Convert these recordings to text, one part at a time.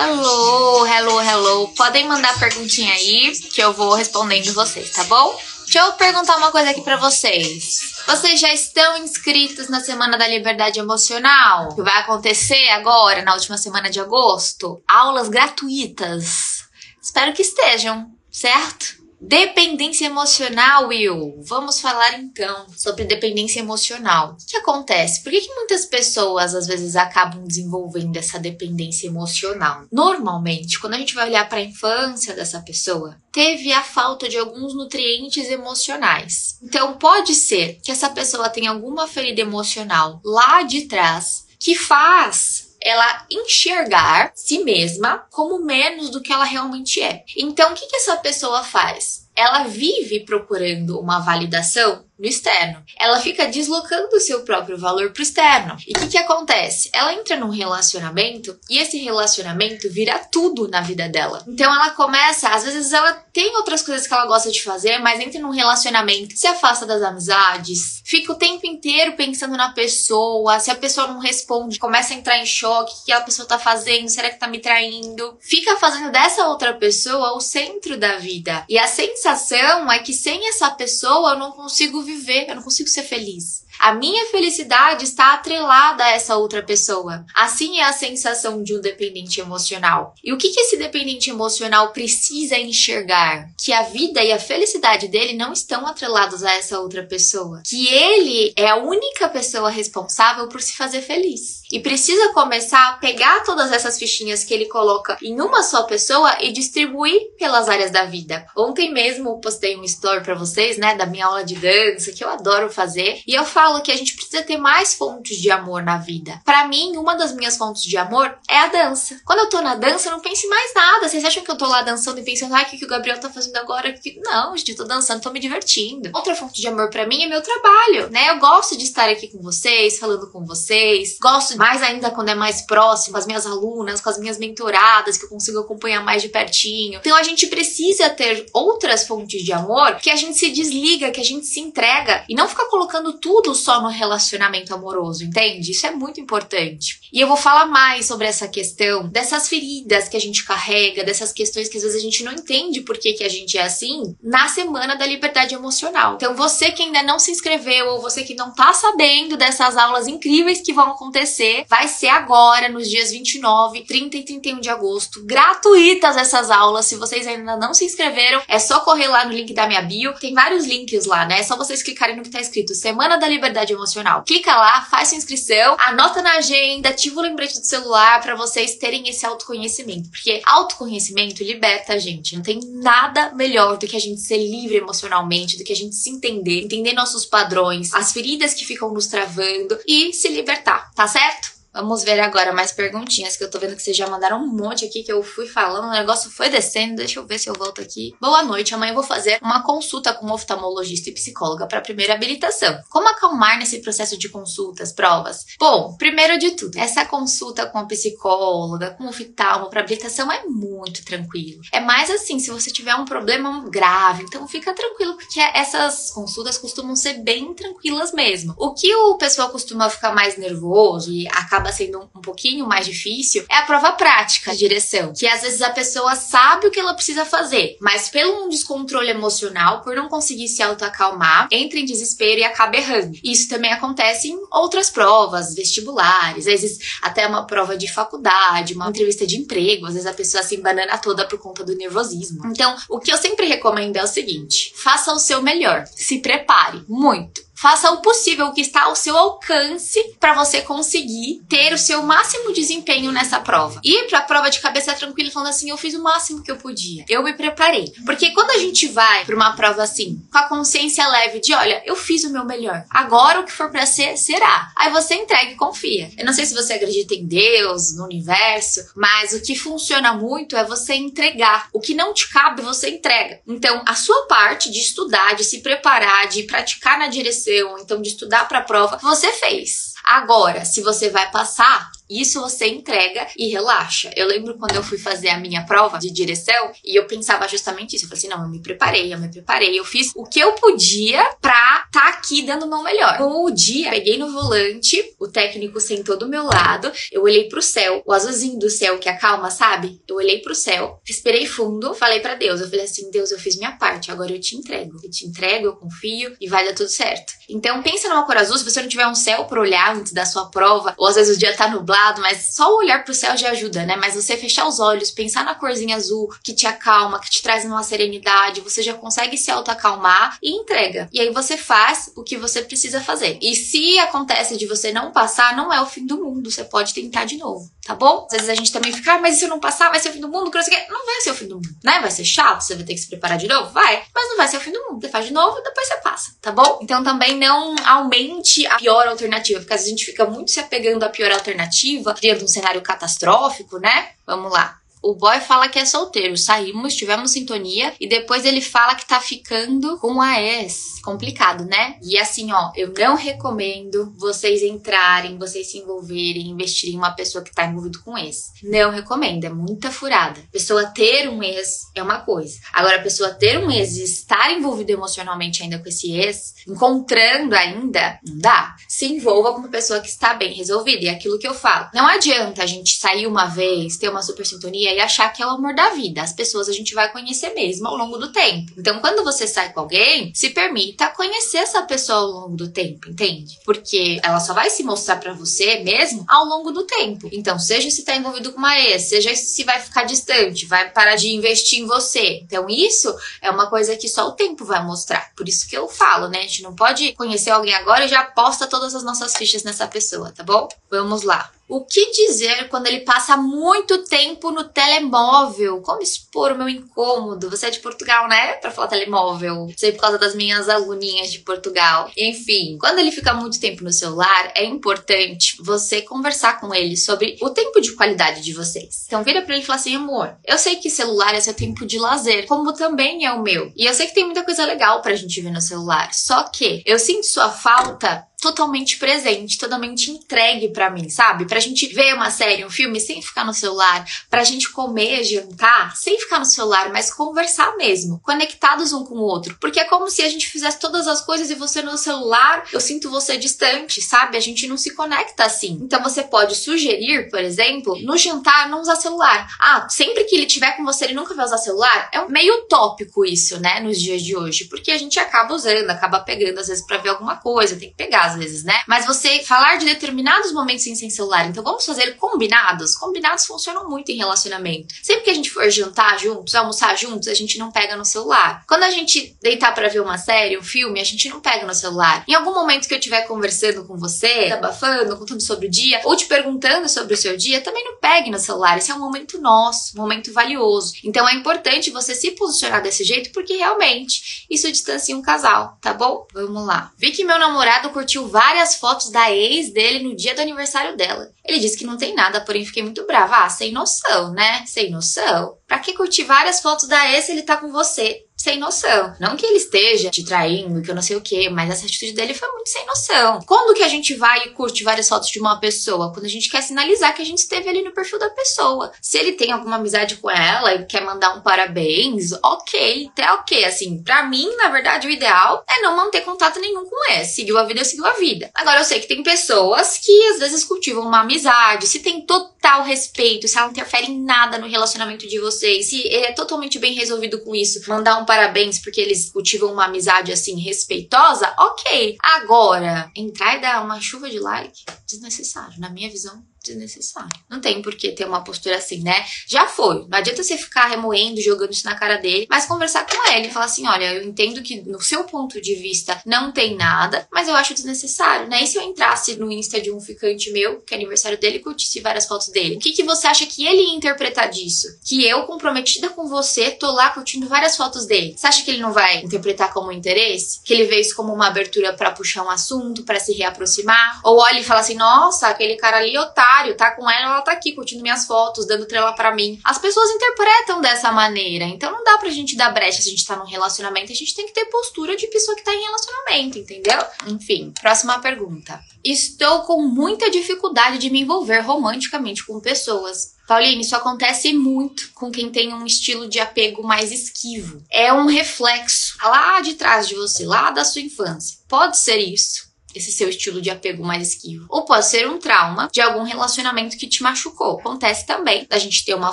Hello, hello, hello. Podem mandar perguntinha aí que eu vou respondendo vocês, tá bom? Deixa eu perguntar uma coisa aqui para vocês. Vocês já estão inscritos na Semana da Liberdade Emocional? Que vai acontecer agora, na última semana de agosto? Aulas gratuitas. Espero que estejam, certo? Dependência emocional, Will. Vamos falar então sobre dependência emocional. O que acontece? Por que, que muitas pessoas às vezes acabam desenvolvendo essa dependência emocional? Normalmente, quando a gente vai olhar para a infância dessa pessoa, teve a falta de alguns nutrientes emocionais. Então, pode ser que essa pessoa tenha alguma ferida emocional lá de trás que faz ela enxergar si mesma como menos do que ela realmente é. Então, o que, que essa pessoa faz? Ela vive procurando uma validação no externo. Ela fica deslocando o seu próprio valor para o externo. E o que, que acontece? Ela entra num relacionamento e esse relacionamento vira tudo na vida dela. Então ela começa, às vezes ela tem outras coisas que ela gosta de fazer, mas entra num relacionamento, se afasta das amizades, fica o tempo inteiro pensando na pessoa, se a pessoa não responde, começa a entrar em choque, o que a pessoa tá fazendo, será que tá me traindo? Fica fazendo dessa outra pessoa o centro da vida. E a sensação é que sem essa pessoa eu não consigo viver, eu não consigo ser feliz. A minha felicidade está atrelada a essa outra pessoa. Assim é a sensação de um dependente emocional. E o que, esse dependente emocional precisa enxergar? Que a vida e a felicidade dele não estão atrelados a essa outra pessoa. Que ele é a única pessoa responsável por se fazer feliz. E precisa começar a pegar todas essas fichinhas que ele coloca em uma só pessoa e distribuir pelas áreas da vida. Ontem mesmo postei um story para vocês, né, da minha aula de dança, que eu adoro fazer, e eu falo que a gente precisa ter mais fontes de amor na vida. Para mim, uma das minhas fontes de amor é a dança. Quando eu tô na dança, eu não penso em mais nada. Vocês acham que eu tô lá dançando e pensando, ai, o que, o Gabriel tá fazendo agora? Não, gente, eu tô dançando, tô me divertindo. Outra fonte de amor para mim é meu trabalho, né? Eu gosto de estar aqui com vocês, falando com vocês, gosto mais ainda quando é mais próximo, com as minhas alunas, com as minhas mentoradas, que eu consigo acompanhar mais de pertinho. Então a gente precisa ter outras fontes de amor que a gente se desliga, que a gente se entrega e não ficar colocando tudo só no relacionamento amoroso, entende? Isso é muito importante. E eu vou falar mais sobre essa questão dessas feridas que a gente carrega, dessas questões que às vezes a gente não entende por que, que a gente é assim, na semana da liberdade emocional. Então você que ainda não se inscreveu ou você que não tá sabendo dessas aulas incríveis que vão acontecer, vai ser agora nos dias 29, 30 e 31 de agosto, gratuitas essas aulas. Se vocês ainda não se inscreveram, é só correr lá no link da minha bio. Tem vários links lá, né? É só vocês clicarem no que tá escrito Semana da Liberdade Emocional. Clica lá, faz sua inscrição, anota na agenda, ativa o lembrete do celular para vocês terem esse autoconhecimento. Porque autoconhecimento liberta a gente. Não tem nada melhor do que a gente ser livre emocionalmente, do que a gente se entender, entender nossos padrões, as feridas que ficam nos travando e se libertar, tá certo? Vamos ver agora mais perguntinhas, que eu tô vendo que vocês já mandaram um monte aqui que eu fui falando, o negócio foi descendo. Deixa eu ver se eu volto aqui. Boa noite, amanhã eu vou fazer uma consulta com oftalmologista e psicóloga para a primeira habilitação. Como acalmar nesse processo de consultas, provas? Bom, primeiro de tudo, essa consulta com a psicóloga, com o oftalmo para habilitação é muito tranquilo. É mais assim, se você tiver um problema grave, então fica tranquilo, porque essas consultas costumam ser bem tranquilas mesmo. O que o pessoal costuma ficar mais nervoso e acaba acaba sendo um pouquinho mais difícil é a prova prática de direção, que às vezes a pessoa sabe o que ela precisa fazer, mas pelo um descontrole emocional, por não conseguir se autoacalmar, entra em desespero e acaba errando. Isso também acontece em outras provas, vestibulares, às vezes até uma prova de faculdade, uma entrevista de emprego, às vezes a pessoa se banana toda por conta do nervosismo. Então, o que eu sempre recomendo é o seguinte: faça o seu melhor, se prepare muito Faça o possível, o que está ao seu alcance para você conseguir ter o seu máximo desempenho nessa prova. Ir para a prova de cabeça tranquila falando assim, eu fiz o máximo que eu podia. Eu me preparei. Porque quando a gente vai para uma prova assim, com a consciência leve de, olha, eu fiz o meu melhor. Agora o que for para ser, será. Aí você entrega e confia. Eu não sei se você acredita em Deus, no universo, mas o que funciona muito é você entregar. O que não te cabe, você entrega. Então, a sua parte de estudar, de se preparar, de praticar na direção então de estudar para a prova, você fez. Agora, se você vai passar, isso você entrega e relaxa. Eu lembro quando eu fui fazer a minha prova de direção e eu pensava justamente isso. Eu falei assim: não, eu me preparei, eu me preparei. Eu fiz o que eu podia pra estar tá aqui dando o meu melhor. No dia, peguei no volante, o técnico sentou do meu lado, eu olhei pro céu, o azulzinho do céu que acalma, sabe? Eu olhei pro céu, respirei fundo, falei para Deus. Eu falei assim: Deus, eu fiz minha parte, agora eu te entrego. Eu te entrego, eu confio e vai dar tudo certo. Então pensa numa cor azul, se você não tiver um céu pra olhar antes da sua prova, ou às vezes o dia tá nublado nublado, mas só o olhar pro céu já ajuda, né? Mas você fechar os olhos, pensar na corzinha azul que te acalma, que te traz uma serenidade, você já consegue se autoacalmar e entrega. E aí você faz o que você precisa fazer. E se acontece de você não passar, não é o fim do mundo, você pode tentar de novo, tá bom? Às vezes a gente também fica, ah, mas se eu não passar, vai ser o fim do mundo, não vai ser o fim do mundo, né? Vai ser chato, você vai ter que se preparar de novo, vai, mas não vai ser o fim do mundo. Você faz de novo, depois você passa, tá bom? Então também não aumente a pior alternativa, porque às vezes a gente fica muito se apegando à pior alternativa negativa, criando um cenário catastrófico, né? Vamos lá. O boy fala que é solteiro, saímos, tivemos sintonia e depois ele fala que tá ficando com a ex. Complicado, né? E assim, ó, eu não recomendo vocês entrarem, vocês se envolverem, investirem em uma pessoa que tá envolvido com ex. Não recomendo, é muita furada. Pessoa ter um ex é uma coisa. Agora, a pessoa ter um ex e estar envolvido emocionalmente ainda com esse ex, encontrando ainda, não dá. Se envolva com uma pessoa que está bem resolvida. E é aquilo que eu falo. Não adianta a gente sair uma vez, ter uma super sintonia e achar que é o amor da vida. As pessoas a gente vai conhecer mesmo ao longo do tempo. Então, quando você sai com alguém, se permita conhecer essa pessoa ao longo do tempo, entende? Porque ela só vai se mostrar para você mesmo ao longo do tempo. Então, seja se tá envolvido com uma ex, seja se vai ficar distante, vai parar de investir em você. Então, isso é uma coisa que só o tempo vai mostrar. Por isso que eu falo, né? A gente não pode conhecer alguém agora e já aposta todas as nossas fichas nessa pessoa, tá bom? Vamos lá. O que dizer quando ele passa muito tempo no telemóvel? Como expor o meu incômodo? Você é de Portugal, né? Pra falar telemóvel. Sei por causa das minhas aluninhas de Portugal. Enfim, quando ele fica muito tempo no celular, é importante você conversar com ele sobre o tempo de qualidade de vocês. Então vira pra ele e fala assim: amor, eu sei que celular é seu tempo de lazer, como também é o meu. E eu sei que tem muita coisa legal pra gente ver no celular. Só que eu sinto sua falta totalmente presente, totalmente entregue para mim, sabe? Pra gente ver uma série, um filme sem ficar no celular, pra gente comer, jantar sem ficar no celular, mas conversar mesmo, conectados um com o outro. Porque é como se a gente fizesse todas as coisas e você no celular, eu sinto você distante, sabe? A gente não se conecta assim. Então você pode sugerir, por exemplo, no jantar não usar celular. Ah, sempre que ele tiver com você, ele nunca vai usar celular? É meio utópico isso, né, nos dias de hoje, porque a gente acaba usando, acaba pegando às vezes para ver alguma coisa, tem que pegar às vezes, né? Mas você falar de determinados momentos sem, sem celular. Então vamos fazer combinados. Combinados funcionam muito em relacionamento. Sempre que a gente for jantar juntos, almoçar juntos, a gente não pega no celular. Quando a gente deitar para ver uma série, um filme, a gente não pega no celular. Em algum momento que eu estiver conversando com você, abafando, contando sobre o dia, ou te perguntando sobre o seu dia, também não pegue no celular. Esse é um momento nosso, um momento valioso. Então é importante você se posicionar desse jeito, porque realmente isso distancia um casal, tá bom? Vamos lá. Vi que meu namorado curtiu curtiu várias fotos da ex dele no dia do aniversário dela. Ele disse que não tem nada, porém fiquei muito brava. Ah, sem noção, né? Sem noção. Pra que curtir várias fotos da ex se ele tá com você? sem noção. Não que ele esteja te traindo, que eu não sei o que, mas essa atitude dele foi muito sem noção. Quando que a gente vai e curte várias fotos de uma pessoa? Quando a gente quer sinalizar que a gente esteve ali no perfil da pessoa. Se ele tem alguma amizade com ela e quer mandar um parabéns, ok, até ok. Assim, pra mim, na verdade, o ideal é não manter contato nenhum com ele. Seguiu a vida, seguiu a vida. Agora, eu sei que tem pessoas que às vezes cultivam uma amizade, se tem total respeito, se ela não interfere em nada no relacionamento de vocês, se ele é totalmente bem resolvido com isso, mandar um parabéns porque eles cultivam uma amizade assim respeitosa, ok. Agora, entrar e dar uma chuva de like, desnecessário, na minha visão desnecessário. Não tem por que ter uma postura assim, né? Já foi. Não adianta você ficar remoendo, jogando isso na cara dele, mas conversar com ele e falar assim: olha, eu entendo que no seu ponto de vista não tem nada, mas eu acho desnecessário, né? E se eu entrasse no Insta de um ficante meu, que é aniversário dele, e curtisse várias fotos dele? O que, que você acha que ele ia interpretar disso? Que eu, comprometida com você, tô lá curtindo várias fotos dele. Você acha que ele não vai interpretar como interesse? Que ele vê isso como uma abertura para puxar um assunto, para se reaproximar? Ou olha e fala assim: nossa, aquele cara ali, otário tá com ela, ela tá aqui curtindo minhas fotos, dando trela para mim. As pessoas interpretam dessa maneira. Então não dá pra gente dar brecha se a gente tá num relacionamento. A gente tem que ter postura de pessoa que tá em relacionamento, entendeu? Enfim, próxima pergunta. Estou com muita dificuldade de me envolver romanticamente com pessoas. Pauline, isso acontece muito com quem tem um estilo de apego mais esquivo. É um reflexo lá de trás de você, lá da sua infância. Pode ser isso esse seu estilo de apego mais esquivo. Ou pode ser um trauma de algum relacionamento que te machucou. Acontece também da gente ter uma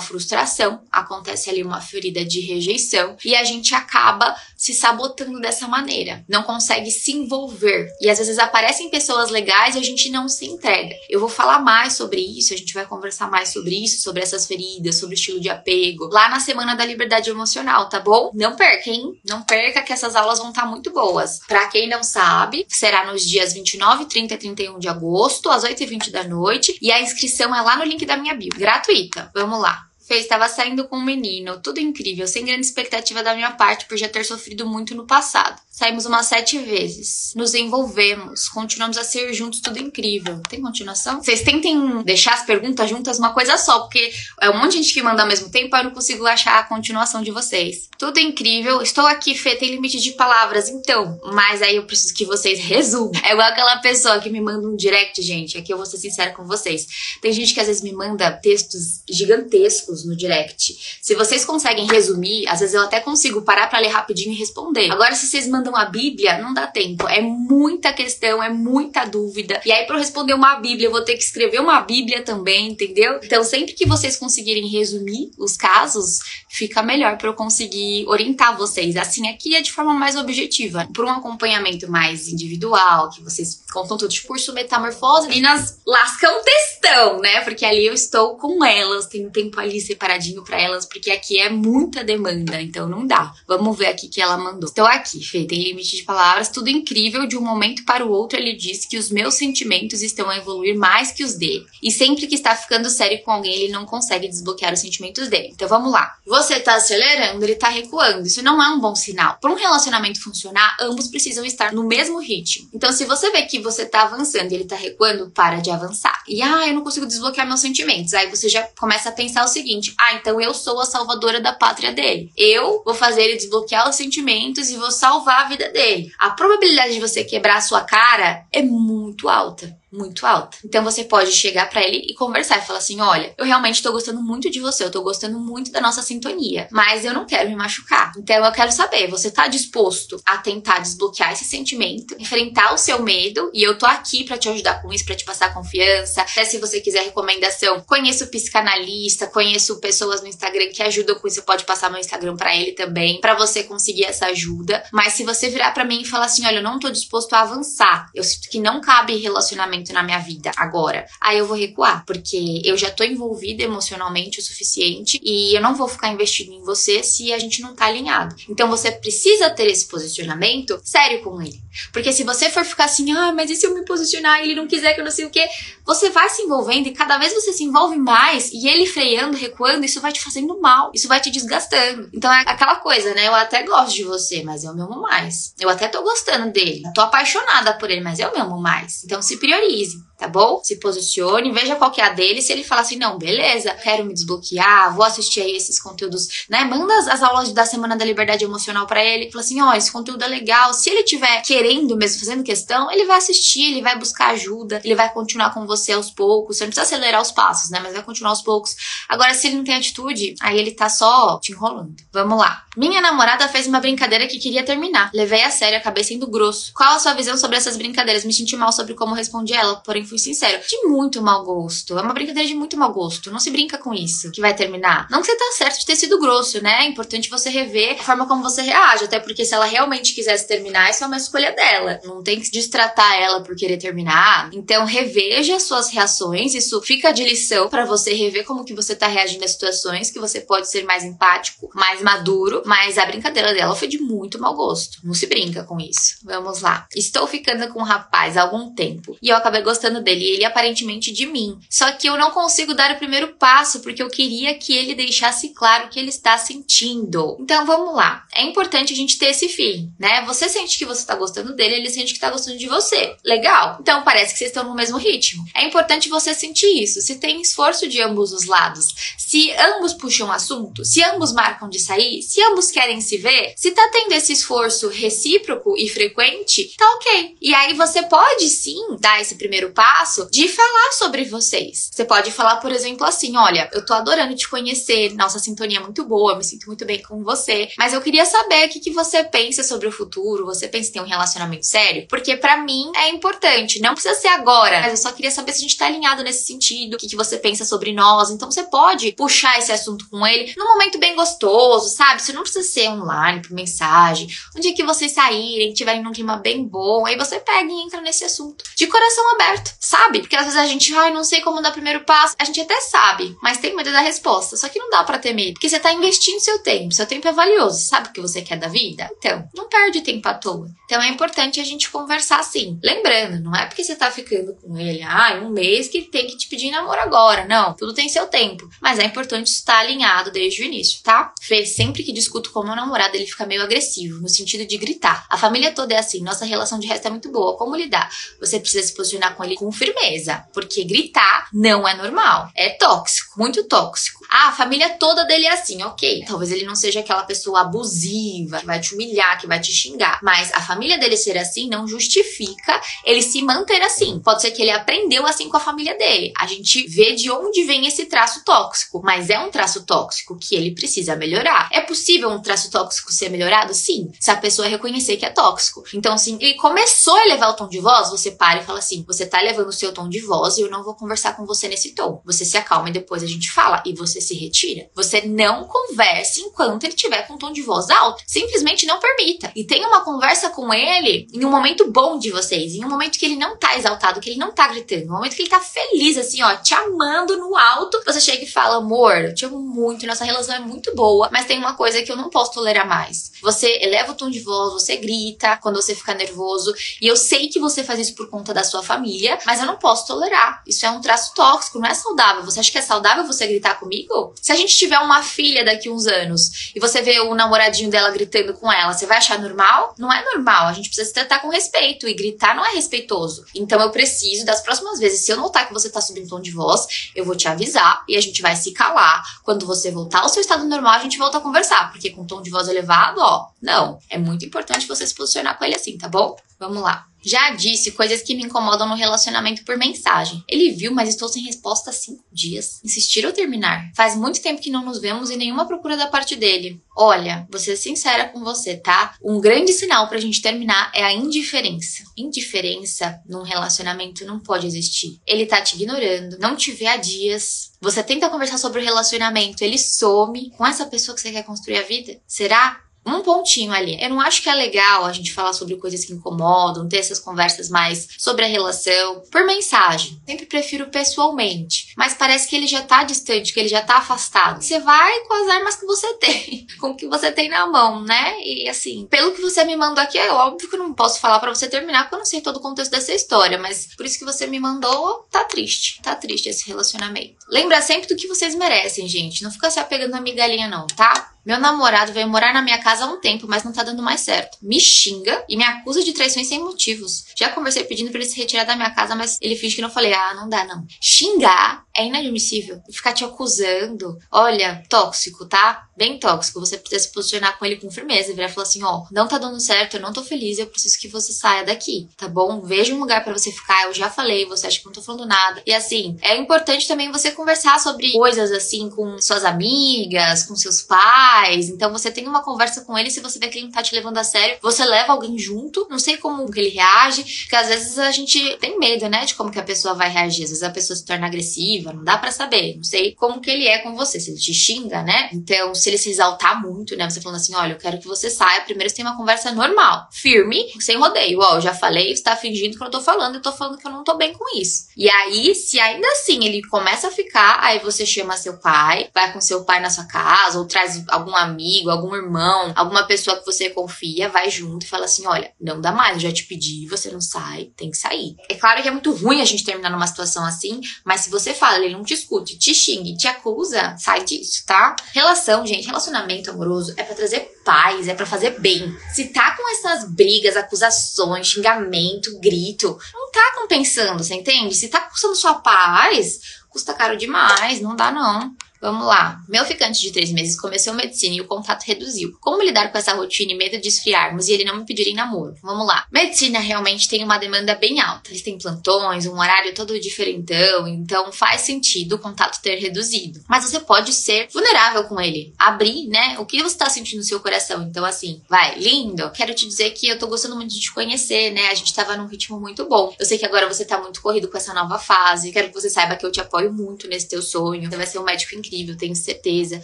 frustração, acontece ali uma ferida de rejeição e a gente acaba se sabotando dessa maneira. Não consegue se envolver. E às vezes aparecem pessoas legais e a gente não se entrega. Eu vou falar mais sobre isso, a gente vai conversar mais sobre isso, sobre essas feridas, sobre o estilo de apego, lá na Semana da Liberdade Emocional, tá bom? Não perca, hein? Não perca que essas aulas vão estar tá muito boas. Para quem não sabe, será nos dias 29, 30 e 31 de agosto, às 8h20 da noite. E a inscrição é lá no link da minha bio. Gratuita. Vamos lá. Fez, estava saindo com um menino, tudo incrível, sem grande expectativa da minha parte por já ter sofrido muito no passado. Saímos umas sete vezes, nos envolvemos, continuamos a ser juntos, tudo incrível. Tem continuação? Vocês tentem deixar as perguntas juntas uma coisa só, porque é um monte de gente que manda ao mesmo tempo, eu não consigo achar a continuação de vocês. Tudo incrível, estou aqui, Fê, tem limite de palavras, então, mas aí eu preciso que vocês resumam. É igual aquela pessoa que me manda um direct, gente, aqui eu vou ser sincera com vocês. Tem gente que às vezes me manda textos gigantescos no direct. Se vocês conseguem resumir, às vezes eu até consigo parar para ler rapidinho e responder. Agora, se vocês mandam a Bíblia, não dá tempo. É muita questão, é muita dúvida. E aí, para responder uma Bíblia, eu vou ter que escrever uma Bíblia também, entendeu? Então, sempre que vocês conseguirem resumir os casos, fica melhor para eu conseguir orientar vocês. Assim, aqui é de forma mais objetiva. Por um acompanhamento mais individual, que vocês contam tudo de curso Metamorfose, meninas lascam textão, né? Porque ali eu estou com elas, tenho tempo ali separadinho para elas, porque aqui é muita demanda, então não dá. Vamos ver aqui que ela mandou. Estou aqui, Fê, tem limite de palavras, tudo incrível, de um momento para o outro ele diz que os meus sentimentos estão a evoluir mais que os dele. E sempre que está ficando sério com alguém, ele não consegue desbloquear os sentimentos dele. Então vamos lá. Você tá acelerando, ele tá recuando. Isso não é um bom sinal. Para um relacionamento funcionar, ambos precisam estar no mesmo ritmo. Então se você vê que você tá avançando e ele tá recuando, para de avançar. E ah, eu não consigo desbloquear meus sentimentos. Aí você já começa a pensar o seguinte: seguinte: ah, então eu sou a salvadora da pátria dele. Eu vou fazer ele desbloquear os sentimentos e vou salvar a vida dele. A probabilidade de você quebrar a sua cara é muito alta muito alta. Então você pode chegar para ele e conversar e falar assim: "Olha, eu realmente tô gostando muito de você, eu tô gostando muito da nossa sintonia, mas eu não quero me machucar. Então eu quero saber, você tá disposto a tentar desbloquear esse sentimento, enfrentar o seu medo e eu tô aqui para te ajudar com isso, para te passar confiança. Até se você quiser recomendação, conheço psicanalista, conheço pessoas no Instagram que ajudam com isso, pode passar meu Instagram para ele também, para você conseguir essa ajuda. Mas se você virar para mim e falar assim: "Olha, eu não tô disposto a avançar. Eu sinto que não cabe relacionamento muito na minha vida agora, aí eu vou recuar, porque eu já tô envolvida emocionalmente o suficiente e eu não vou ficar investindo em você se a gente não tá alinhado. Então você precisa ter esse posicionamento sério com ele. Porque se você for ficar assim, ah, mas e se eu me posicionar e ele não quiser que eu não sei o quê, você vai se envolvendo e cada vez você se envolve mais e ele freando, recuando, isso vai te fazendo mal, isso vai te desgastando. Então é aquela coisa, né? Eu até gosto de você, mas eu me amo mais. Eu até tô gostando dele, tô apaixonada por ele, mas eu me amo mais. Então se priorize easy. Tá bom? Se posicione, veja qual que é a dele. Se ele falar assim, não, beleza, quero me desbloquear, vou assistir aí esses conteúdos, né? Manda as, as aulas da Semana da Liberdade Emocional para ele. Fala assim, ó, oh, esse conteúdo é legal. Se ele tiver querendo mesmo, fazendo questão, ele vai assistir, ele vai buscar ajuda, ele vai continuar com você aos poucos. Você não precisa acelerar os passos, né? Mas vai continuar aos poucos. Agora, se ele não tem atitude, aí ele tá só te enrolando. Vamos lá. Minha namorada fez uma brincadeira que queria terminar. Levei a sério, acabei sendo grosso. Qual a sua visão sobre essas brincadeiras? Me senti mal sobre como respondi ela, porém fui sincero, de muito mau gosto. É uma brincadeira de muito mau gosto. Não se brinca com isso, que vai terminar. Não que você tá certo de ter sido grosso, né? É importante você rever a forma como você reage, até porque se ela realmente quisesse terminar, isso é uma escolha dela. Não tem que destratar ela por querer terminar. Então, reveja suas reações. Isso fica de lição para você rever como que você tá reagindo às situações, que você pode ser mais empático, mais maduro, mas a brincadeira dela foi de muito mau gosto. Não se brinca com isso. Vamos lá. Estou ficando com um rapaz há algum tempo e eu acabei gostando gostando dele, ele aparentemente de mim. Só que eu não consigo dar o primeiro passo porque eu queria que ele deixasse claro o que ele está sentindo. Então vamos lá. É importante a gente ter esse feeling, né? Você sente que você está gostando dele, ele sente que está gostando de você. Legal? Então parece que vocês estão no mesmo ritmo. É importante você sentir isso. Se tem esforço de ambos os lados, se ambos puxam assunto, se ambos marcam de sair, se ambos querem se ver, se tá tendo esse esforço recíproco e frequente, tá ok. E aí você pode sim dar esse primeiro passo de falar sobre vocês. Você pode falar, por exemplo, assim: olha, eu tô adorando te conhecer, nossa sintonia é muito boa, me sinto muito bem com você, mas eu queria saber o que, que você pensa sobre o futuro, você pensa em ter um relacionamento sério? Porque para mim é importante, não precisa ser agora, mas eu só queria saber se a gente tá alinhado nesse sentido, o que, que você pensa sobre nós. Então você pode puxar esse assunto com ele num momento bem gostoso, sabe? Você não precisa ser online, por mensagem. Um dia que vocês saírem, tiverem num clima bem bom, aí você pega e entra nesse assunto. De coração aberto, sabe? Porque às vezes a gente, ai, não sei como dar o primeiro passo. A gente até sabe, mas tem medo da resposta. Só que não dá para ter medo, porque você tá investindo seu tempo. Seu tempo é valioso. Sabe o que você quer da vida? Então, não perde tempo à toa. Então é importante a gente conversar assim. Lembrando, não é porque você tá ficando com ele, ah, um mês que tem que te pedir namoro agora. Não, tudo tem seu tempo. Mas é importante estar alinhado desde o início, tá? Fê, sempre que discuto com meu namorado, ele fica meio agressivo, no sentido de gritar. A família toda é assim, nossa relação de resto é muito boa. Como lidar? Você precisa se posicionar com ele com firmeza, porque gritar não é normal. É tóxico, muito tóxico. Ah, a família toda dele é assim, ok. Talvez ele não seja aquela pessoa abusiva, que vai te humilhar, que vai te xingar. Mas a família dele ser assim não justifica ele se manter assim. Pode ser que ele aprendeu assim com a família dele. A gente vê de onde vem esse traço tóxico, mas é um traço tóxico que ele precisa melhorar. É possível um traço tóxico ser melhorado? Sim, se a pessoa reconhecer que é tóxico. Então, assim, ele começou a elevar o tom de voz, você para e fala assim: você tá elevando o seu tom de voz e eu não vou conversar com você nesse tom. Você se acalma e depois a gente fala e você se retira. Você não converse enquanto ele tiver com um tom de voz alto. Simplesmente não permita. E tenha uma conversa com ele em um momento bom de vocês, em um momento que ele não tá exaltado, que ele não tá gritando, um momento que ele tá feliz, assim, ó, te amando no alto. Você chega e fala: amor, eu te amo muito, nossa relação é muito boa, mas tem uma coisa que eu não posso tolerar mais. Você eleva o tom de voz, você grita quando você fica nervoso, e eu sei que você faz isso por conta da sua família, mas eu não posso tolerar. Isso é um traço tóxico, não é saudável. Você acha que é saudável você gritar comigo? Se a gente tiver uma filha daqui uns anos e você vê o namoradinho dela gritando com ela, você vai achar normal? Não é normal. A gente precisa se tratar com respeito e gritar não é respeitoso. Então eu preciso, das próximas vezes, se eu notar que você tá subindo tom de voz, eu vou te avisar e a gente vai se calar. Quando você voltar ao seu estado normal, a gente volta a conversar, porque com tom de voz elevado, ó, não. É muito importante você se posicionar com ele assim, tá bom? Vamos lá. Já disse coisas que me incomodam no relacionamento por mensagem. Ele viu, mas estou sem resposta há cinco dias. Insistir ou terminar? Faz muito tempo que não nos vemos e nenhuma procura da parte dele. Olha, vou ser sincera com você, tá? Um grande sinal pra gente terminar é a indiferença. Indiferença num relacionamento não pode existir. Ele tá te ignorando, não te vê há dias. Você tenta conversar sobre o relacionamento, ele some com essa pessoa que você quer construir a vida? Será? Um pontinho ali. Eu não acho que é legal a gente falar sobre coisas que incomodam, ter essas conversas mais sobre a relação por mensagem. Sempre prefiro pessoalmente. Mas parece que ele já tá distante, que ele já tá afastado. Você vai com as armas que você tem, com o que você tem na mão, né? E assim, pelo que você me mandou aqui, é óbvio que eu não posso falar para você terminar, porque eu não sei todo o contexto dessa história, mas por isso que você me mandou, tá triste. Tá triste esse relacionamento. Lembra sempre do que vocês merecem, gente. Não fica se apegando a migalhinha, não, tá? Meu namorado veio morar na minha casa há um tempo, mas não tá dando mais certo. Me xinga e me acusa de traições sem motivos. Já conversei pedindo pra ele se retirar da minha casa, mas ele finge que não falei. Ah, não dá, não. Xingar é inadmissível. Ficar te acusando. Olha, tóxico, tá? Bem tóxico. Você precisa se posicionar com ele com firmeza. Virar e falar assim: ó, não tá dando certo, eu não tô feliz, eu preciso que você saia daqui, tá bom? Veja um lugar para você ficar. Eu já falei, você acha que não tô falando nada. E assim, é importante também você conversar sobre coisas assim com suas amigas, com seus pais. Então você tem uma conversa com ele, se você vê que ele não tá te levando a sério, você leva alguém junto. Não sei como que ele reage, porque às vezes a gente tem medo, né, de como que a pessoa vai reagir. Às vezes a pessoa se torna agressiva, não dá para saber. Não sei como que ele é com você, se ele te xinga, né? Então, se ele se exaltar muito, né, você falando assim, olha, eu quero que você saia, primeiro você tem uma conversa normal, firme, sem rodeio. Ó, eu já falei, você tá fingindo que eu não tô falando, eu tô falando que eu não tô bem com isso. E aí, se ainda assim ele começa a ficar, aí você chama seu pai, vai com seu pai na sua casa, ou traz amigo, algum irmão, alguma pessoa que você confia, vai junto e fala assim: olha, não dá mais, eu já te pedi, você não sai, tem que sair. É claro que é muito ruim a gente terminar numa situação assim, mas se você fala, ele não te escute, te xingue, te acusa, sai disso, tá? Relação, gente, relacionamento amoroso é para trazer paz, é para fazer bem. Se tá com essas brigas, acusações, xingamento, grito, não tá compensando, você entende? Se tá custando sua paz, custa caro demais, não dá não. Vamos lá. Meu ficante de três meses começou medicina e o contato reduziu. Como lidar com essa rotina e medo de esfriarmos e ele não me pedir em namoro? Vamos lá. Medicina realmente tem uma demanda bem alta. Eles têm plantões, um horário todo diferentão, então faz sentido o contato ter reduzido. Mas você pode ser vulnerável com ele. Abrir, né? O que você tá sentindo no seu coração. Então, assim, vai, lindo. Quero te dizer que eu tô gostando muito de te conhecer, né? A gente tava num ritmo muito bom. Eu sei que agora você tá muito corrido com essa nova fase. Quero que você saiba que eu te apoio muito nesse teu sonho. Você vai ser um médico incrível incrível, tenho certeza.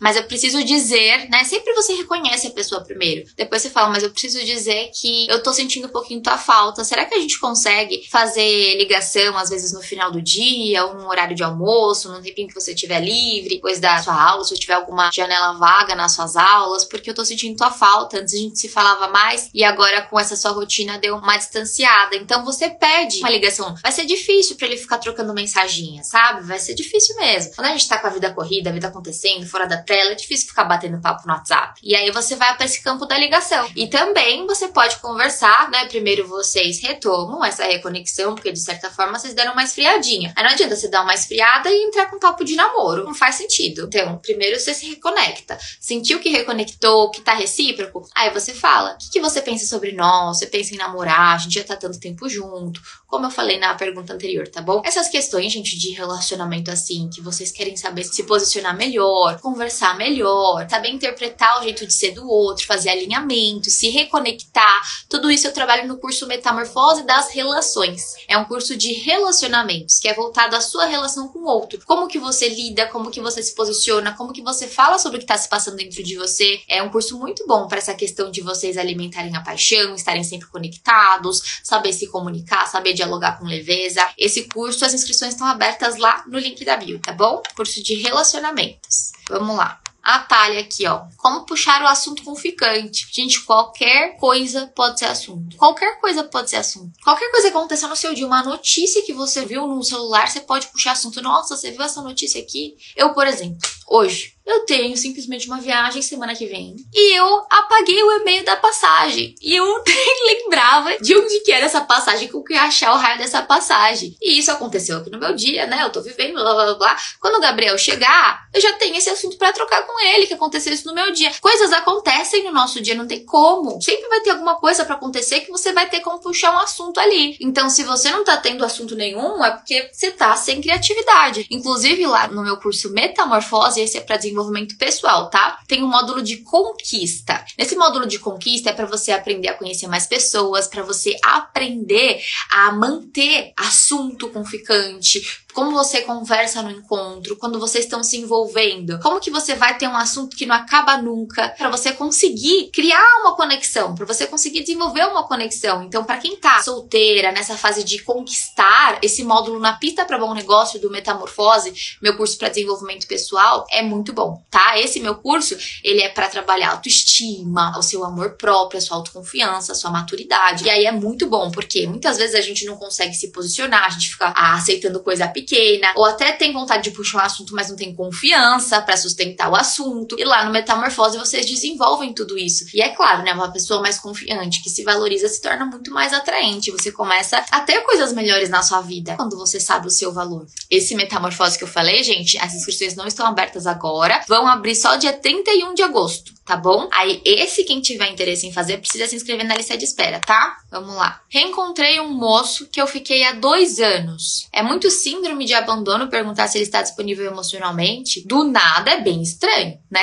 Mas eu preciso dizer, né? Sempre você reconhece a pessoa primeiro. Depois você fala, mas eu preciso dizer que eu tô sentindo um pouquinho tua falta. Será que a gente consegue fazer ligação, às vezes, no final do dia, ou num horário de almoço, num tempinho que você tiver livre, depois da sua aula, se tiver alguma janela vaga nas suas aulas, porque eu tô sentindo tua falta. Antes a gente se falava mais e agora com essa sua rotina deu uma distanciada. Então você pede uma ligação. Vai ser difícil para ele ficar trocando mensaginha, sabe? Vai ser difícil mesmo. Quando a gente tá com a vida corrida, a vida acontecendo fora da tela, é difícil ficar batendo papo no WhatsApp. E aí você vai para esse campo da ligação. E também você pode conversar, né? Primeiro vocês retomam essa reconexão, porque de certa forma vocês deram uma esfriadinha. Aí não adianta você dar uma esfriada e entrar com papo de namoro. Não faz sentido. Então, primeiro você se reconecta. Sentiu que reconectou, que tá recíproco? Aí você fala: o que, que você pensa sobre nós? Você pensa em namorar? A gente já tá tanto tempo junto. Como eu falei na pergunta anterior, tá bom? Essas questões, gente, de relacionamento assim, que vocês querem saber se posicionar posicionar melhor, conversar melhor, saber interpretar o jeito de ser do outro, fazer alinhamento, se reconectar. Tudo isso eu trabalho no curso Metamorfose das Relações. É um curso de relacionamentos que é voltado à sua relação com o outro. Como que você lida, como que você se posiciona, como que você fala sobre o que está se passando dentro de você. É um curso muito bom para essa questão de vocês alimentarem a paixão, estarem sempre conectados, saber se comunicar, saber dialogar com leveza. Esse curso, as inscrições estão abertas lá no link da bio, tá bom? Curso de relacionamento relacionamentos. Vamos lá. A Thalia aqui, ó. Como puxar o assunto com ficante. Gente, qualquer coisa pode ser assunto. Qualquer coisa pode ser assunto. Qualquer coisa que aconteceu no seu dia, uma notícia que você viu no celular, você pode puxar assunto. Nossa, você viu essa notícia aqui? Eu, por exemplo, hoje, eu tenho simplesmente uma viagem semana que vem. E eu apaguei o e-mail da passagem. E eu nem lembrava de onde que era essa passagem, como que ia achar o raio dessa passagem. E isso aconteceu aqui no meu dia, né? Eu tô vivendo, blá blá blá. Quando o Gabriel chegar, eu já tenho esse assunto para trocar com ele, que aconteceu isso no meu dia. Coisas acontecem no nosso dia, não tem como. Sempre vai ter alguma coisa para acontecer que você vai ter como puxar um assunto ali. Então, se você não tá tendo assunto nenhum, é porque você tá sem criatividade. Inclusive, lá no meu curso Metamorfose, esse é desenvolver desenvolvimento pessoal, tá? Tem um módulo de conquista. Nesse módulo de conquista é para você aprender a conhecer mais pessoas, para você aprender a manter assunto com ficante, como você conversa no encontro, quando vocês estão se envolvendo, como que você vai ter um assunto que não acaba nunca, para você conseguir criar uma conexão, para você conseguir desenvolver uma conexão. Então, para quem tá solteira, nessa fase de conquistar esse módulo na pista para bom negócio do Metamorfose, meu curso para desenvolvimento pessoal, é muito bom, tá? Esse meu curso, ele é para trabalhar autoestima, o seu amor próprio, a sua autoconfiança, a sua maturidade. E aí é muito bom, porque muitas vezes a gente não consegue se posicionar, a gente fica ah, aceitando coisa pequena pequena, ou até tem vontade de puxar um assunto, mas não tem confiança para sustentar o assunto. E lá no Metamorfose vocês desenvolvem tudo isso. E é claro, né, uma pessoa mais confiante, que se valoriza, se torna muito mais atraente. Você começa a ter coisas melhores na sua vida quando você sabe o seu valor. Esse Metamorfose que eu falei, gente, as inscrições não estão abertas agora, vão abrir só dia 31 de agosto tá bom? Aí, esse quem tiver interesse em fazer precisa se inscrever na lista de espera, tá? Vamos lá. Reencontrei um moço que eu fiquei há dois anos. É muito síndrome de abandono perguntar se ele está disponível emocionalmente. Do nada é bem estranho, né?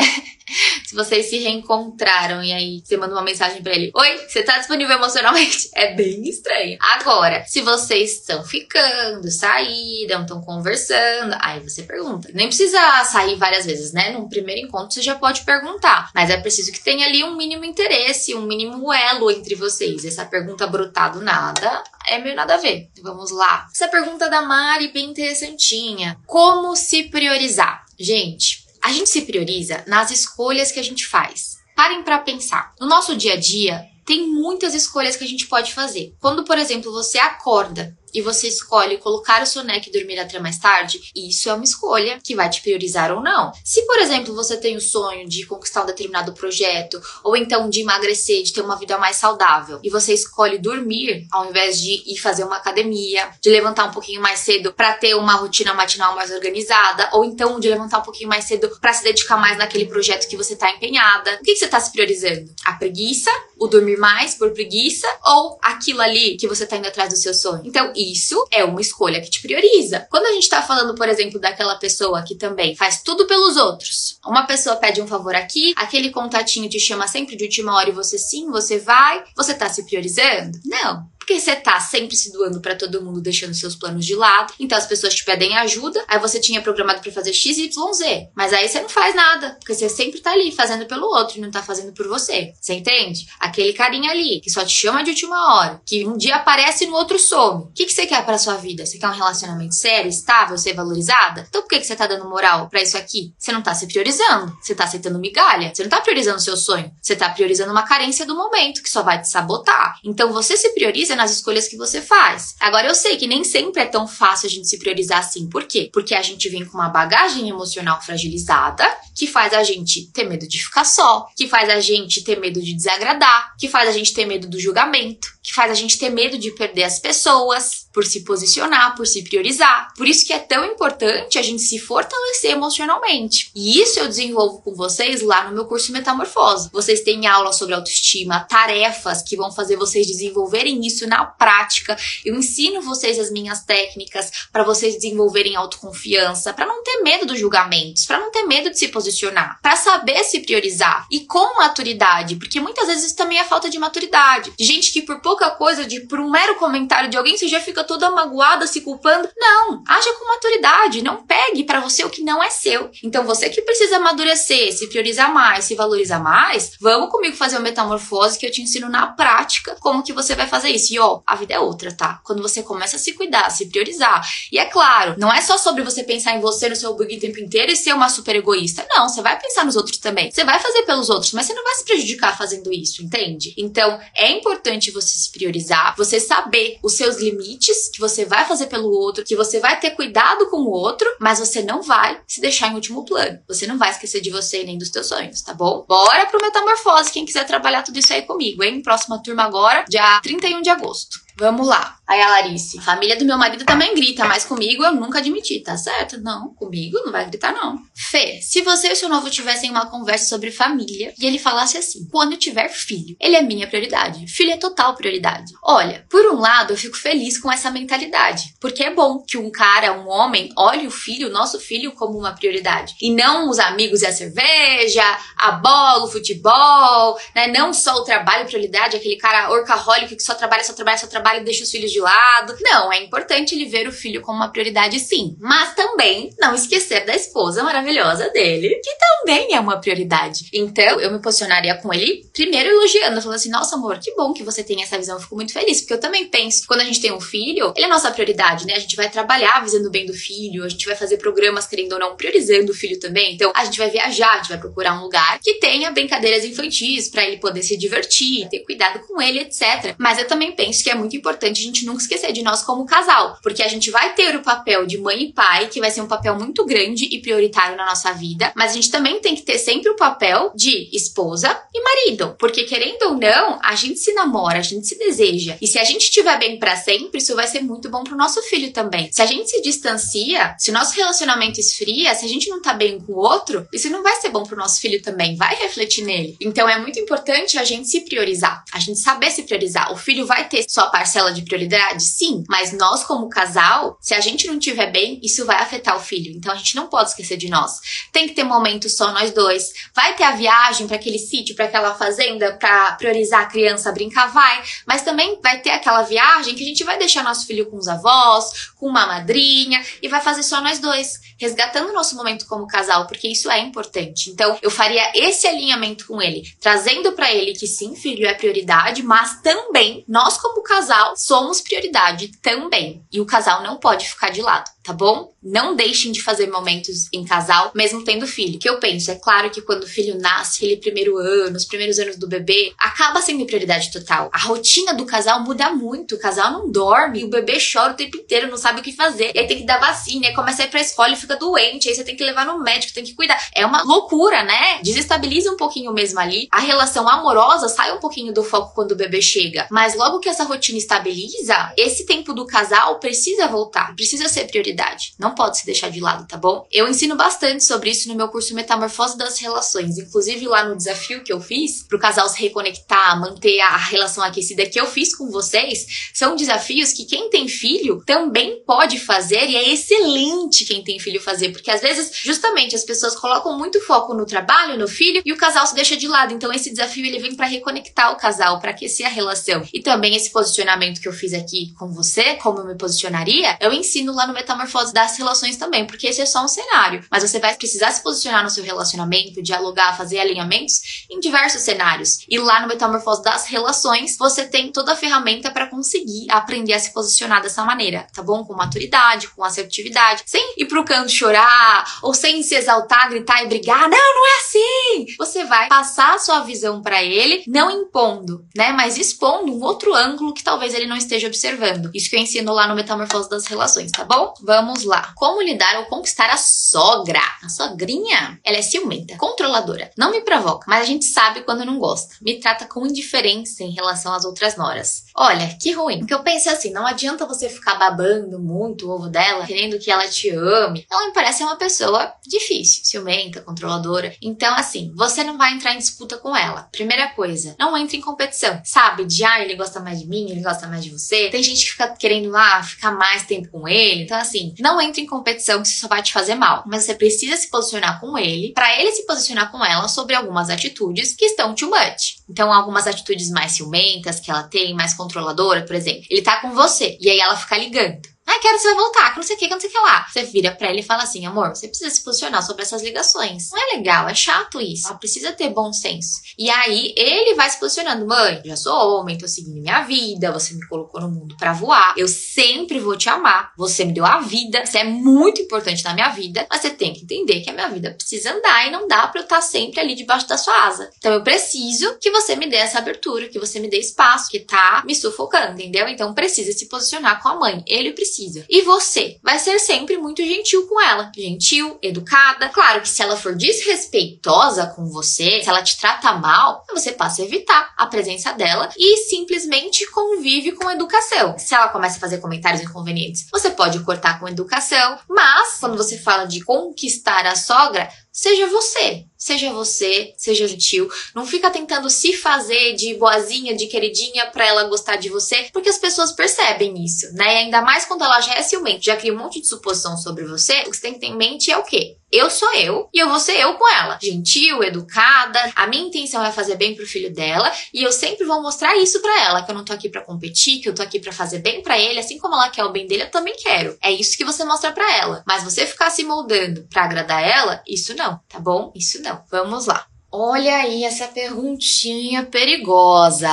Se vocês se reencontraram e aí você manda uma mensagem para ele: Oi, você tá disponível emocionalmente? É bem estranho. Agora, se vocês estão ficando, saíram, estão conversando, aí você pergunta. Nem precisa sair várias vezes, né? Num primeiro encontro você já pode perguntar. Mas é preciso que tenha ali um mínimo interesse, um mínimo elo entre vocês. Essa pergunta brotar do nada é meio nada a ver. Vamos lá. Essa pergunta da Mari bem interessantinha. Como se priorizar? Gente, A gente se prioriza nas escolhas que a gente faz. Parem para pensar. No nosso dia a dia, tem muitas escolhas que a gente pode fazer. Quando, por exemplo, você acorda e você escolhe colocar o soneca e dormir até mais tarde, isso é uma escolha que vai te priorizar ou não. Se, por exemplo, você tem o sonho de conquistar um determinado projeto, ou então de emagrecer, de ter uma vida mais saudável, e você escolhe dormir ao invés de ir fazer uma academia, de levantar um pouquinho mais cedo para ter uma rotina matinal mais organizada, ou então de levantar um pouquinho mais cedo para se dedicar mais naquele projeto que você está empenhada, o que, que você está se priorizando? A preguiça, o dormir mais por preguiça, ou aquilo ali que você está indo atrás do seu sonho? Então, isso é uma escolha que te prioriza. Quando a gente tá falando, por exemplo, daquela pessoa que também faz tudo pelos outros, uma pessoa pede um favor aqui, aquele contatinho te chama sempre de última hora e você sim, você vai, você tá se priorizando? Não. Porque você tá sempre se doando para todo mundo, deixando seus planos de lado. Então as pessoas te pedem ajuda, aí você tinha programado para fazer X, Y, Z. Mas aí você não faz nada, porque você sempre tá ali fazendo pelo outro e não tá fazendo por você. Você entende? Aquele carinha ali, que só te chama de última hora, que um dia aparece e no outro some. O que, que você quer para sua vida? Você quer um relacionamento sério, estável, ser valorizada? Então por que, que você tá dando moral para isso aqui? Você não tá se priorizando. Você tá aceitando migalha. Você não tá priorizando o seu sonho. Você tá priorizando uma carência do momento, que só vai te sabotar. Então você se prioriza nas escolhas que você faz. Agora eu sei que nem sempre é tão fácil a gente se priorizar assim. Por quê? Porque a gente vem com uma bagagem emocional fragilizada que faz a gente ter medo de ficar só, que faz a gente ter medo de desagradar, que faz a gente ter medo do julgamento, que faz a gente ter medo de perder as pessoas por se posicionar, por se priorizar. Por isso que é tão importante a gente se fortalecer emocionalmente. E isso eu desenvolvo com vocês lá no meu curso Metamorfose. Vocês têm aula sobre autoestima, tarefas que vão fazer vocês desenvolverem isso na prática. Eu ensino vocês as minhas técnicas para vocês desenvolverem autoconfiança, para não ter medo dos julgamentos, para não ter medo de se posicionar, para saber se priorizar e com maturidade, porque muitas vezes isso também é falta de maturidade. De gente que por pouca coisa, de por um mero comentário de alguém, você já fica toda magoada, se culpando. Não, haja com maturidade, não pegue para você o que não é seu. Então você que precisa amadurecer, se priorizar mais, se valorizar mais, vamos comigo fazer uma metamorfose que eu te ensino na prática como que você vai fazer isso. Ó, a vida é outra, tá? Quando você começa a se cuidar, a se priorizar. E é claro, não é só sobre você pensar em você no seu bug o tempo inteiro e ser uma super egoísta. Não, você vai pensar nos outros também. Você vai fazer pelos outros, mas você não vai se prejudicar fazendo isso, entende? Então, é importante você se priorizar, você saber os seus limites que você vai fazer pelo outro, que você vai ter cuidado com o outro, mas você não vai se deixar em último plano. Você não vai esquecer de você nem dos teus sonhos, tá bom? Bora pro Metamorfose, quem quiser trabalhar tudo isso aí comigo, hein? Próxima turma agora, dia 31 de agosto. post. Vamos lá. Aí a Larice, família do meu marido também grita, mas comigo eu nunca admiti, tá certo? Não, comigo não vai gritar, não. Fê, se você e o seu novo tivessem uma conversa sobre família e ele falasse assim: quando eu tiver filho, ele é minha prioridade. Filho é total prioridade. Olha, por um lado, eu fico feliz com essa mentalidade, porque é bom que um cara, um homem, olhe o filho, o nosso filho, como uma prioridade. E não os amigos e a cerveja, a bola, o futebol, né? Não só o trabalho prioridade, aquele cara orcaholic que só trabalha, só trabalha, só trabalha trabalho deixa os filhos de lado. Não, é importante ele ver o filho como uma prioridade, sim. Mas também não esquecer da esposa maravilhosa dele, que também é uma prioridade. Então, eu me posicionaria com ele, primeiro elogiando, falando assim: nossa, amor, que bom que você tem essa visão. Eu fico muito feliz, porque eu também penso, quando a gente tem um filho, ele é nossa prioridade, né? A gente vai trabalhar visando o bem do filho, a gente vai fazer programas, querendo ou não, priorizando o filho também. Então, a gente vai viajar, a gente vai procurar um lugar que tenha brincadeiras infantis para ele poder se divertir, ter cuidado com ele, etc. Mas eu também penso que é muito importante a gente nunca esquecer de nós como casal, porque a gente vai ter o papel de mãe e pai, que vai ser um papel muito grande e prioritário na nossa vida, mas a gente também tem que ter sempre o papel de esposa e marido, porque querendo ou não, a gente se namora, a gente se deseja. E se a gente estiver bem para sempre, isso vai ser muito bom pro nosso filho também. Se a gente se distancia, se o nosso relacionamento esfria, se a gente não tá bem com o outro, isso não vai ser bom pro nosso filho também, vai refletir nele. Então é muito importante a gente se priorizar, a gente saber se priorizar. O filho vai ter sua parcela de prioridade? Sim, mas nós como casal, se a gente não estiver bem, isso vai afetar o filho. Então a gente não pode esquecer de nós. Tem que ter momento só nós dois. Vai ter a viagem para aquele sítio, para aquela fazenda, para priorizar a criança brincar, vai. Mas também vai ter aquela viagem que a gente vai deixar nosso filho com os avós, com uma madrinha e vai fazer só nós dois, resgatando o nosso momento como casal, porque isso é importante. Então, eu faria esse alinhamento com ele, trazendo para ele que sim, filho é prioridade, mas também nós como casal somos prioridade também. E o casal não pode ficar de lado. Tá bom? Não deixem de fazer momentos em casal, mesmo tendo filho. Que eu penso, é claro que quando o filho nasce, aquele primeiro ano, os primeiros anos do bebê, acaba sendo prioridade total. A rotina do casal muda muito. O casal não dorme, o bebê chora o tempo inteiro, não sabe o que fazer. E aí tem que dar vacina, aí começa a ir pra escola e fica doente, aí você tem que levar no médico, tem que cuidar. É uma loucura, né? Desestabiliza um pouquinho mesmo ali. A relação amorosa sai um pouquinho do foco quando o bebê chega. Mas logo que essa rotina estabiliza, esse tempo do casal precisa voltar, precisa ser prioridade. Não pode se deixar de lado, tá bom? Eu ensino bastante sobre isso no meu curso Metamorfose das Relações. Inclusive lá no desafio que eu fiz, pro casal se reconectar, manter a relação aquecida que eu fiz com vocês, são desafios que quem tem filho também pode fazer e é excelente quem tem filho fazer, porque às vezes, justamente, as pessoas colocam muito foco no trabalho, no filho, e o casal se deixa de lado. Então esse desafio ele vem para reconectar o casal, para aquecer a relação. E também esse posicionamento que eu fiz aqui com você, como eu me posicionaria, eu ensino lá no Metamorfose das Relações também, porque esse é só um cenário. Mas você vai precisar se posicionar no seu relacionamento, dialogar, fazer alinhamentos em diversos cenários. E lá no Metamorfose das Relações, você tem toda a ferramenta para conseguir aprender a se posicionar dessa maneira, tá bom? Com maturidade, com assertividade, sem ir pro canto chorar ou sem se exaltar, gritar e brigar. Não, não é assim! Você vai passar a sua visão para ele, não impondo, né? Mas expondo um outro ângulo que talvez ele não esteja observando. Isso que eu ensino lá no Metamorfose das Relações, tá bom? Vamos lá. Como lidar ou conquistar a sogra? A sogrinha, ela é ciumenta, controladora. Não me provoca, mas a gente sabe quando não gosta. Me trata com indiferença em relação às outras noras. Olha, que ruim. O que eu penso é assim, não adianta você ficar babando muito o ovo dela, querendo que ela te ame. Ela me parece uma pessoa difícil, ciumenta, controladora. Então, assim, você não vai entrar em disputa com ela. Primeira coisa, não entre em competição. Sabe, de ah, ele gosta mais de mim, ele gosta mais de você. Tem gente que fica querendo ah, ficar mais tempo com ele. Então, assim, não entre em competição que isso só vai te fazer mal. Mas você precisa se posicionar com ele, para ele se posicionar com ela sobre algumas atitudes que estão too much. Então, algumas atitudes mais ciumentas que ela tem, mais controladora, por exemplo. Ele tá com você e aí ela fica ligando. Ah, quero você vai voltar, que não sei o que, que não sei o que lá. Você vira pra ele e fala assim, amor, você precisa se posicionar sobre essas ligações. Não é legal, é chato isso. Ela precisa ter bom senso. E aí ele vai se posicionando, mãe, já sou homem, tô seguindo minha vida, você me colocou no mundo para voar. Eu sempre vou te amar. Você me deu a vida, você é muito importante na minha vida, mas você tem que entender que a minha vida precisa andar e não dá para eu estar sempre ali debaixo da sua asa. Então eu preciso que você me dê essa abertura, que você me dê espaço, que tá me sufocando, entendeu? Então precisa se posicionar com a mãe. Ele precisa precisa. E você vai ser sempre muito gentil com ela. Gentil, educada. Claro que se ela for desrespeitosa com você, se ela te trata mal, você passa a evitar a presença dela e simplesmente convive com educação. Se ela começa a fazer comentários inconvenientes, você pode cortar com educação, mas quando você fala de conquistar a sogra, Seja você, seja você, seja gentil. Não fica tentando se fazer de boazinha, de queridinha para ela gostar de você, porque as pessoas percebem isso, né? E ainda mais quando ela já é ciumenta, já cria um monte de suposição sobre você, o que você tem que ter em mente é o quê? Eu sou eu e eu vou ser eu com ela. Gentil, educada. A minha intenção é fazer bem pro filho dela e eu sempre vou mostrar isso para ela, que eu não tô aqui para competir, que eu tô aqui para fazer bem para ele, assim como ela quer o bem dele, eu também quero. É isso que você mostra para ela. Mas você ficar se moldando para agradar ela, isso não, tá bom? Isso não. Vamos lá. Olha aí essa perguntinha perigosa.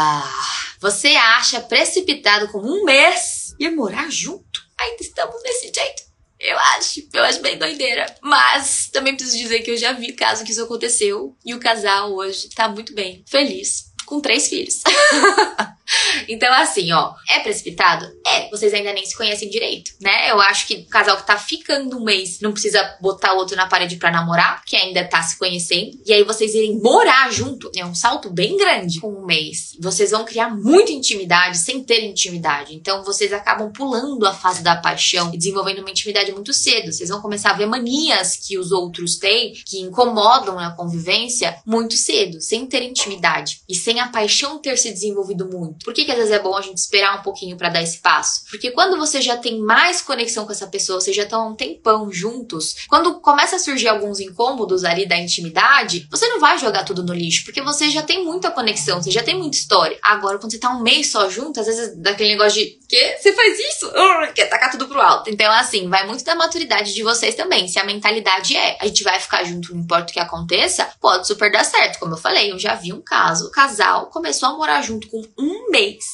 Você acha precipitado com um mês e morar junto? Ainda estamos desse jeito? Eu acho, eu acho bem doideira. Mas também preciso dizer que eu já vi caso que isso aconteceu e o casal hoje tá muito bem, feliz, com três filhos. Então, assim, ó, é precipitado? É, vocês ainda nem se conhecem direito, né? Eu acho que o casal que tá ficando um mês não precisa botar o outro na parede para namorar, porque ainda tá se conhecendo. E aí vocês irem morar junto é um salto bem grande com um mês. Vocês vão criar muita intimidade sem ter intimidade. Então vocês acabam pulando a fase da paixão e desenvolvendo uma intimidade muito cedo. Vocês vão começar a ver manias que os outros têm, que incomodam na convivência, muito cedo, sem ter intimidade e sem a paixão ter se desenvolvido muito. Por que, que às vezes é bom a gente esperar um pouquinho para dar espaço? Porque quando você já tem mais conexão com essa pessoa, vocês já estão um tempão juntos, quando começa a surgir alguns incômodos ali da intimidade, você não vai jogar tudo no lixo, porque você já tem muita conexão, você já tem muita história. Agora, quando você tá um mês só junto, às vezes daquele negócio de que você faz isso? Uh, quer tacar tudo pro alto. Então, assim, vai muito da maturidade de vocês também. Se a mentalidade é a gente vai ficar junto, não importa o que aconteça, pode super dar certo. Como eu falei, eu já vi um caso, casal começou a morar junto com um mês.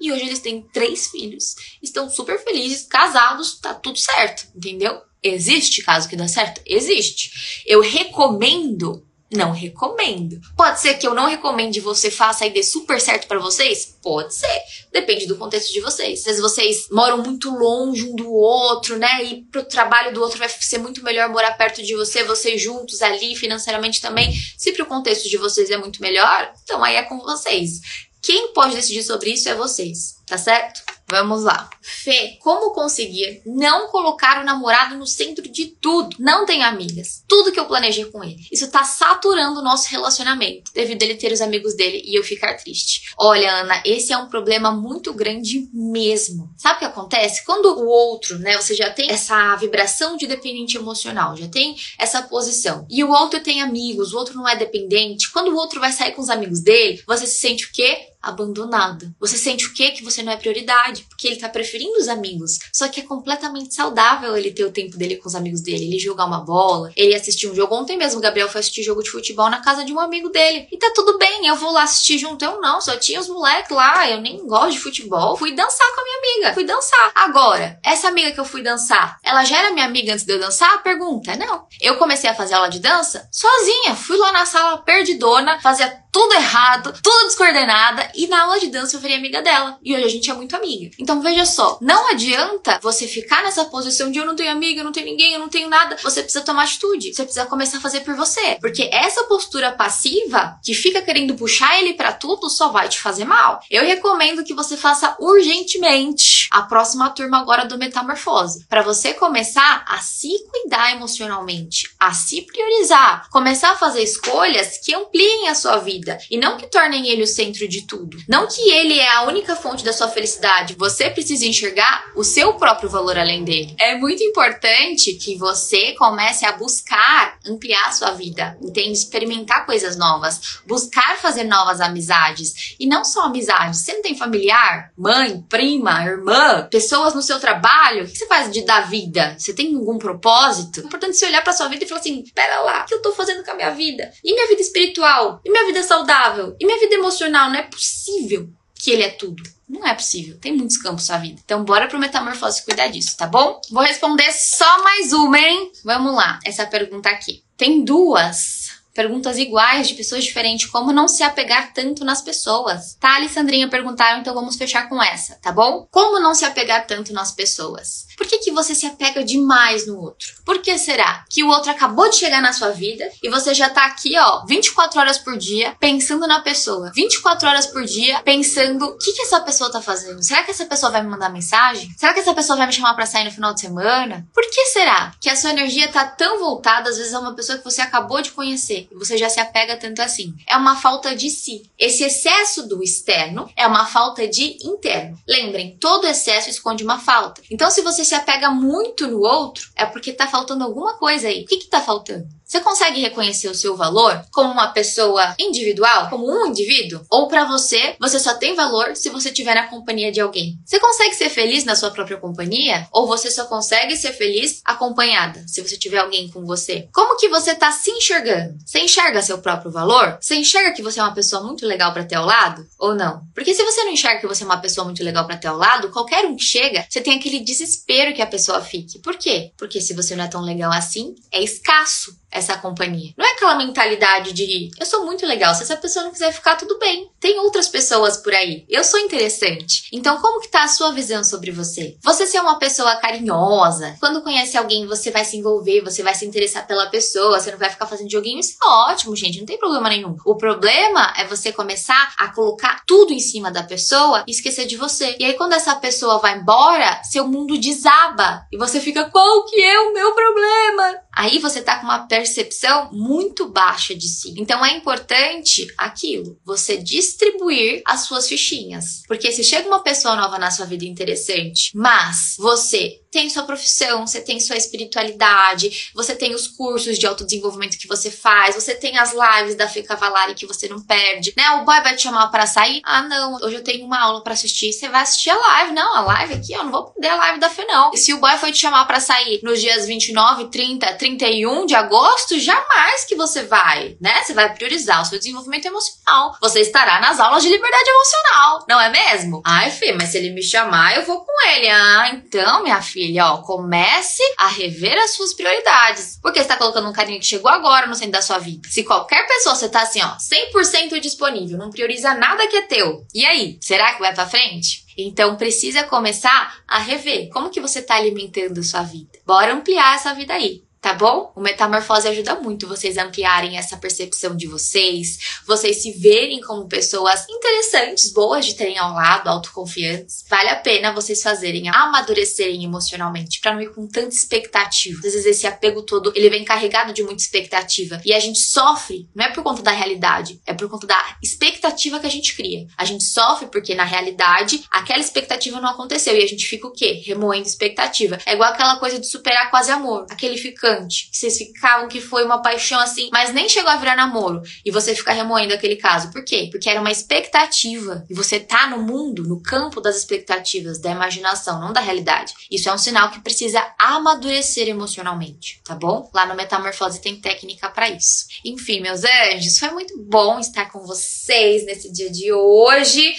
E hoje eles têm três filhos, estão super felizes, casados, tá tudo certo, entendeu? Existe caso que dá certo? Existe. Eu recomendo não recomendo. Pode ser que eu não recomende você faça e dê super certo para vocês? Pode ser. Depende do contexto de vocês. Às vezes vocês moram muito longe um do outro, né? E pro trabalho do outro vai ser muito melhor morar perto de você, vocês juntos ali, financeiramente também. Se pro contexto de vocês é muito melhor, então aí é com vocês. Quem pode decidir sobre isso é vocês, tá certo? Vamos lá. Fê, como conseguir não colocar o namorado no centro de tudo? Não tem amigas. Tudo que eu planejei com ele. Isso tá saturando o nosso relacionamento, devido ele ter os amigos dele e eu ficar triste. Olha, Ana, esse é um problema muito grande mesmo. Sabe o que acontece? Quando o outro, né, você já tem essa vibração de dependente emocional, já tem essa posição, e o outro tem amigos, o outro não é dependente, quando o outro vai sair com os amigos dele, você se sente o quê? Abandonada. Você sente o quê? Que você não é prioridade, porque ele tá preferindo os amigos. Só que é completamente saudável ele ter o tempo dele com os amigos dele, ele jogar uma bola, ele assistir um jogo. Ontem mesmo o Gabriel foi assistir jogo de futebol na casa de um amigo dele. E tá tudo bem, eu vou lá assistir junto. Eu não, só tinha os moleques lá, eu nem gosto de futebol. Fui dançar com a minha amiga, fui dançar. Agora, essa amiga que eu fui dançar, ela já era minha amiga antes de eu dançar? Pergunta, não. Eu comecei a fazer aula de dança sozinha, fui lá na sala perdidona, fazia tudo errado, tudo descoordenada, e na aula de dança eu virei amiga dela. E hoje a gente é muito amiga. Então veja só, não adianta você ficar nessa posição de eu não tenho amiga, eu não tenho ninguém, eu não tenho nada. Você precisa tomar atitude. Você precisa começar a fazer por você. Porque essa postura passiva, que fica querendo puxar ele para tudo, só vai te fazer mal. Eu recomendo que você faça urgentemente a próxima turma agora do Metamorfose. para você começar a se cuidar emocionalmente, a se priorizar, começar a fazer escolhas que ampliem a sua vida e não que tornem ele o centro de tudo. Não que ele é a única fonte da sua felicidade. Você precisa enxergar o seu próprio valor além dele. É muito importante que você comece a buscar ampliar a sua vida, entende? Experimentar coisas novas, buscar fazer novas amizades e não só amizades. Você não tem familiar, mãe, prima, irmã, pessoas no seu trabalho? O que você faz de da vida? Você tem algum propósito? É importante você olhar para sua vida e falar assim: pera lá, o que eu tô fazendo com a minha vida? E minha vida espiritual? E minha vida saudável? saudável. E minha vida emocional, não é possível que ele é tudo. Não é possível. Tem muitos campos na vida. Então, bora pro metamorfose cuidar disso, tá bom? Vou responder só mais uma, hein? Vamos lá. Essa pergunta aqui. Tem duas perguntas iguais de pessoas diferentes, como não se apegar tanto nas pessoas. Tá, Alessandrinha perguntaram, então vamos fechar com essa, tá bom? Como não se apegar tanto nas pessoas? Por que, que você se apega demais no outro? Por que será que o outro acabou de chegar na sua vida e você já tá aqui, ó, 24 horas por dia pensando na pessoa? 24 horas por dia pensando o que, que essa pessoa tá fazendo? Será que essa pessoa vai me mandar mensagem? Será que essa pessoa vai me chamar para sair no final de semana? Por que será que a sua energia tá tão voltada, às vezes, a uma pessoa que você acabou de conhecer? Você já se apega tanto assim. É uma falta de si. Esse excesso do externo é uma falta de interno. Lembrem, todo excesso esconde uma falta. Então, se você se apega muito no outro, é porque tá faltando alguma coisa aí. O que que tá faltando? Você consegue reconhecer o seu valor como uma pessoa individual, como um indivíduo? Ou para você, você só tem valor se você estiver na companhia de alguém? Você consegue ser feliz na sua própria companhia? Ou você só consegue ser feliz acompanhada, se você tiver alguém com você? Como que você tá se enxergando? Você enxerga seu próprio valor? Você enxerga que você é uma pessoa muito legal para ter ao lado? Ou não? Porque se você não enxerga que você é uma pessoa muito legal para ter ao lado, qualquer um que chega, você tem aquele desespero que a pessoa fique. Por quê? Porque se você não é tão legal assim, é escasso essa companhia. Não é aquela mentalidade de eu sou muito legal, se essa pessoa não quiser ficar, tudo bem. Tem outras pessoas por aí. Eu sou interessante. Então, como que tá a sua visão sobre você? Você ser uma pessoa carinhosa. Quando conhece alguém, você vai se envolver, você vai se interessar pela pessoa, você não vai ficar fazendo joguinho. Isso é ótimo, gente, não tem problema nenhum. O problema é você começar a colocar tudo em cima da pessoa e esquecer de você. E aí, quando essa pessoa vai embora, seu mundo desaba. E você fica, qual que é o meu problema? Aí você tá com uma percepção muito baixa de si. Então é importante aquilo, você distribuir as suas fichinhas. Porque se chega uma pessoa nova na sua vida interessante, mas você tem sua profissão, você tem sua espiritualidade, você tem os cursos de autodesenvolvimento que você faz, você tem as lives da Fê Cavalari que você não perde, né? O boy vai te chamar para sair. Ah, não, hoje eu tenho uma aula para assistir. Você vai assistir a live. Não, a live aqui, eu não vou perder a live da Fê, não. E se o boy foi te chamar para sair nos dias 29, 30, 31 de agosto, jamais que você vai, né? Você vai priorizar o seu desenvolvimento emocional. Você estará nas aulas de liberdade emocional, não é mesmo? Ai, Fê, mas se ele me chamar, eu vou com ele. Ah, então, minha filha, ó, comece a rever as suas prioridades. Porque você tá colocando um carinha que chegou agora no centro da sua vida. Se qualquer pessoa você tá assim, ó, 100% disponível, não prioriza nada que é teu. E aí, será que vai para frente? Então precisa começar a rever como que você está alimentando a sua vida. Bora ampliar essa vida aí tá bom? O Metamorfose ajuda muito vocês a ampliarem essa percepção de vocês, vocês se verem como pessoas interessantes, boas de terem ao lado, autoconfiantes. Vale a pena vocês fazerem amadurecerem emocionalmente, para não ir com tanta expectativa. Às vezes esse apego todo, ele vem carregado de muita expectativa e a gente sofre, não é por conta da realidade, é por conta da expectativa que a gente cria. A gente sofre porque na realidade aquela expectativa não aconteceu e a gente fica o quê? Remoendo expectativa. É igual aquela coisa de superar quase amor, aquele ficando que vocês ficavam que foi uma paixão assim, mas nem chegou a virar namoro. E você fica remoendo aquele caso. Por quê? Porque era uma expectativa. E você tá no mundo, no campo das expectativas, da imaginação, não da realidade. Isso é um sinal que precisa amadurecer emocionalmente, tá bom? Lá no Metamorfose tem técnica para isso. Enfim, meus anjos, foi muito bom estar com vocês nesse dia de hoje.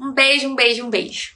Um beijo, um beijo, um beijo.